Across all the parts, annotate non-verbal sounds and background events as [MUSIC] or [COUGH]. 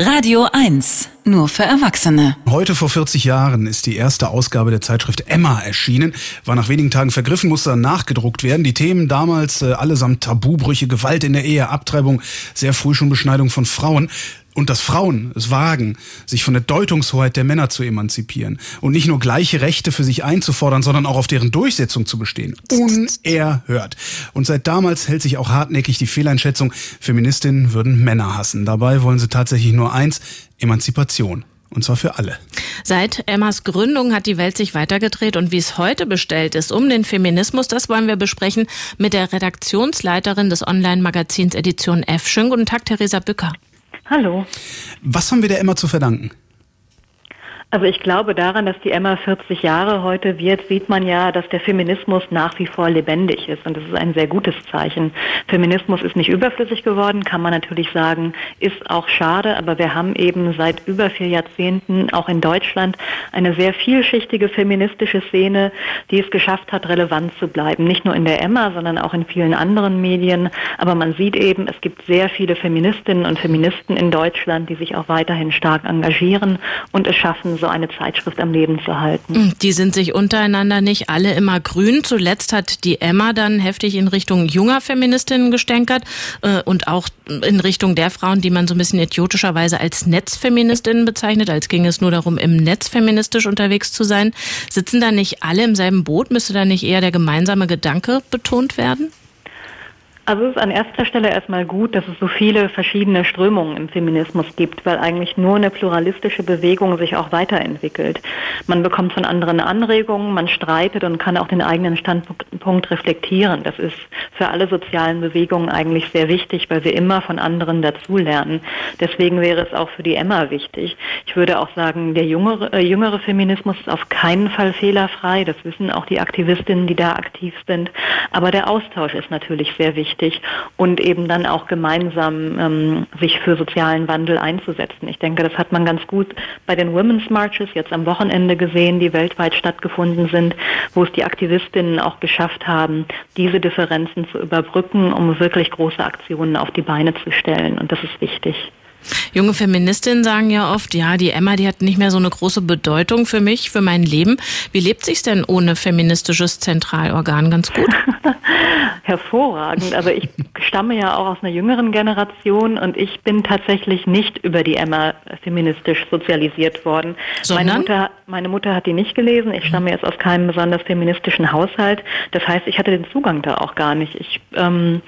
Radio 1, nur für Erwachsene. Heute vor 40 Jahren ist die erste Ausgabe der Zeitschrift Emma erschienen, war nach wenigen Tagen vergriffen, musste dann nachgedruckt werden. Die Themen damals äh, allesamt Tabubrüche, Gewalt in der Ehe, Abtreibung, sehr früh schon Beschneidung von Frauen und dass Frauen es wagen, sich von der Deutungshoheit der Männer zu emanzipieren und nicht nur gleiche Rechte für sich einzufordern, sondern auch auf deren Durchsetzung zu bestehen. Unerhört. Und seit damals hält sich auch hartnäckig die Fehleinschätzung, Feministinnen würden Männer hassen. Dabei wollen sie tatsächlich nur eins, Emanzipation. Und zwar für alle. Seit Emmas Gründung hat die Welt sich weitergedreht und wie es heute bestellt ist um den Feminismus, das wollen wir besprechen mit der Redaktionsleiterin des Online-Magazins Edition F. Schönen guten Tag, Theresa Bücker. Hallo. Was haben wir der Emma zu verdanken? Also ich glaube daran, dass die Emma 40 Jahre heute wird, sieht man ja, dass der Feminismus nach wie vor lebendig ist. Und das ist ein sehr gutes Zeichen. Feminismus ist nicht überflüssig geworden, kann man natürlich sagen, ist auch schade. Aber wir haben eben seit über vier Jahrzehnten auch in Deutschland eine sehr vielschichtige feministische Szene, die es geschafft hat, relevant zu bleiben. Nicht nur in der Emma, sondern auch in vielen anderen Medien. Aber man sieht eben, es gibt sehr viele Feministinnen und Feministen in Deutschland, die sich auch weiterhin stark engagieren und es schaffen, so eine Zeitschrift am Leben zu halten. Hm, die sind sich untereinander nicht alle immer grün. Zuletzt hat die Emma dann heftig in Richtung junger Feministinnen gestänkert äh, und auch in Richtung der Frauen, die man so ein bisschen idiotischerweise als Netzfeministinnen bezeichnet, als ging es nur darum, im Netz feministisch unterwegs zu sein. Sitzen da nicht alle im selben Boot? Müsste da nicht eher der gemeinsame Gedanke betont werden? Also es ist an erster Stelle erstmal gut, dass es so viele verschiedene Strömungen im Feminismus gibt, weil eigentlich nur eine pluralistische Bewegung sich auch weiterentwickelt. Man bekommt von anderen Anregungen, man streitet und kann auch den eigenen Standpunkt reflektieren. Das ist für alle sozialen Bewegungen eigentlich sehr wichtig, weil wir immer von anderen dazulernen. Deswegen wäre es auch für die Emma wichtig. Ich würde auch sagen, der jüngere, äh, jüngere Feminismus ist auf keinen Fall fehlerfrei. Das wissen auch die Aktivistinnen, die da aktiv sind. Aber der Austausch ist natürlich sehr wichtig wichtig und eben dann auch gemeinsam ähm, sich für sozialen Wandel einzusetzen. Ich denke, das hat man ganz gut bei den Women's Marches jetzt am Wochenende gesehen, die weltweit stattgefunden sind, wo es die Aktivistinnen auch geschafft haben, diese Differenzen zu überbrücken, um wirklich große Aktionen auf die Beine zu stellen. Und das ist wichtig. Junge Feministinnen sagen ja oft, ja, die Emma, die hat nicht mehr so eine große Bedeutung für mich, für mein Leben. Wie lebt sich's denn ohne feministisches Zentralorgan? Ganz gut? [LAUGHS] Hervorragend. Also ich stamme ja auch aus einer jüngeren Generation und ich bin tatsächlich nicht über die Emma feministisch sozialisiert worden. Meine Mutter, meine Mutter hat die nicht gelesen. Ich stamme jetzt aus keinem besonders feministischen Haushalt. Das heißt, ich hatte den Zugang da auch gar nicht. Ich ähm,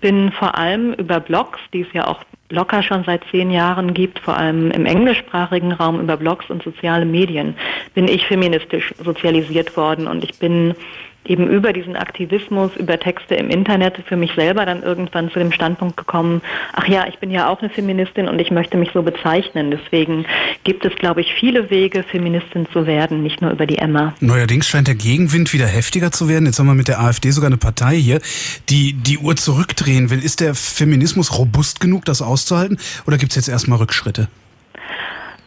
bin vor allem über Blogs, die es ja auch locker schon seit zehn Jahren gibt, vor allem im englischsprachigen Raum über Blogs und soziale Medien, bin ich feministisch sozialisiert worden und ich bin eben über diesen Aktivismus, über Texte im Internet für mich selber dann irgendwann zu dem Standpunkt gekommen, ach ja, ich bin ja auch eine Feministin und ich möchte mich so bezeichnen. Deswegen gibt es, glaube ich, viele Wege, Feministin zu werden, nicht nur über die Emma. Neuerdings scheint der Gegenwind wieder heftiger zu werden. Jetzt haben wir mit der AfD sogar eine Partei hier, die die Uhr zurückdrehen will. Ist der Feminismus robust genug, das auszuhalten? Oder gibt es jetzt erstmal Rückschritte?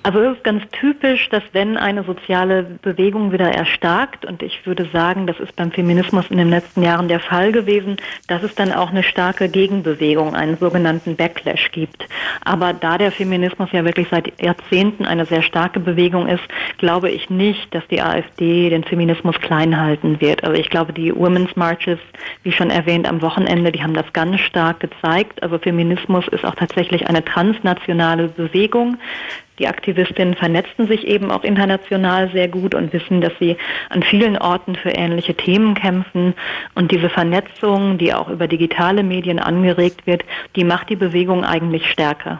Also es ist ganz typisch, dass wenn eine soziale Bewegung wieder erstarkt, und ich würde sagen, das ist beim Feminismus in den letzten Jahren der Fall gewesen, dass es dann auch eine starke Gegenbewegung, einen sogenannten Backlash gibt. Aber da der Feminismus ja wirklich seit Jahrzehnten eine sehr starke Bewegung ist, glaube ich nicht, dass die AfD den Feminismus klein halten wird. Also ich glaube, die Women's Marches, wie schon erwähnt am Wochenende, die haben das ganz stark gezeigt. Also Feminismus ist auch tatsächlich eine transnationale Bewegung. Die Aktivistinnen vernetzen sich eben auch international sehr gut und wissen, dass sie an vielen Orten für ähnliche Themen kämpfen. Und diese Vernetzung, die auch über digitale Medien angeregt wird, die macht die Bewegung eigentlich stärker.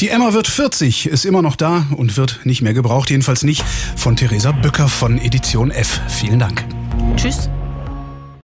Die Emma wird 40, ist immer noch da und wird nicht mehr gebraucht, jedenfalls nicht von Theresa Bücker von Edition F. Vielen Dank. Tschüss.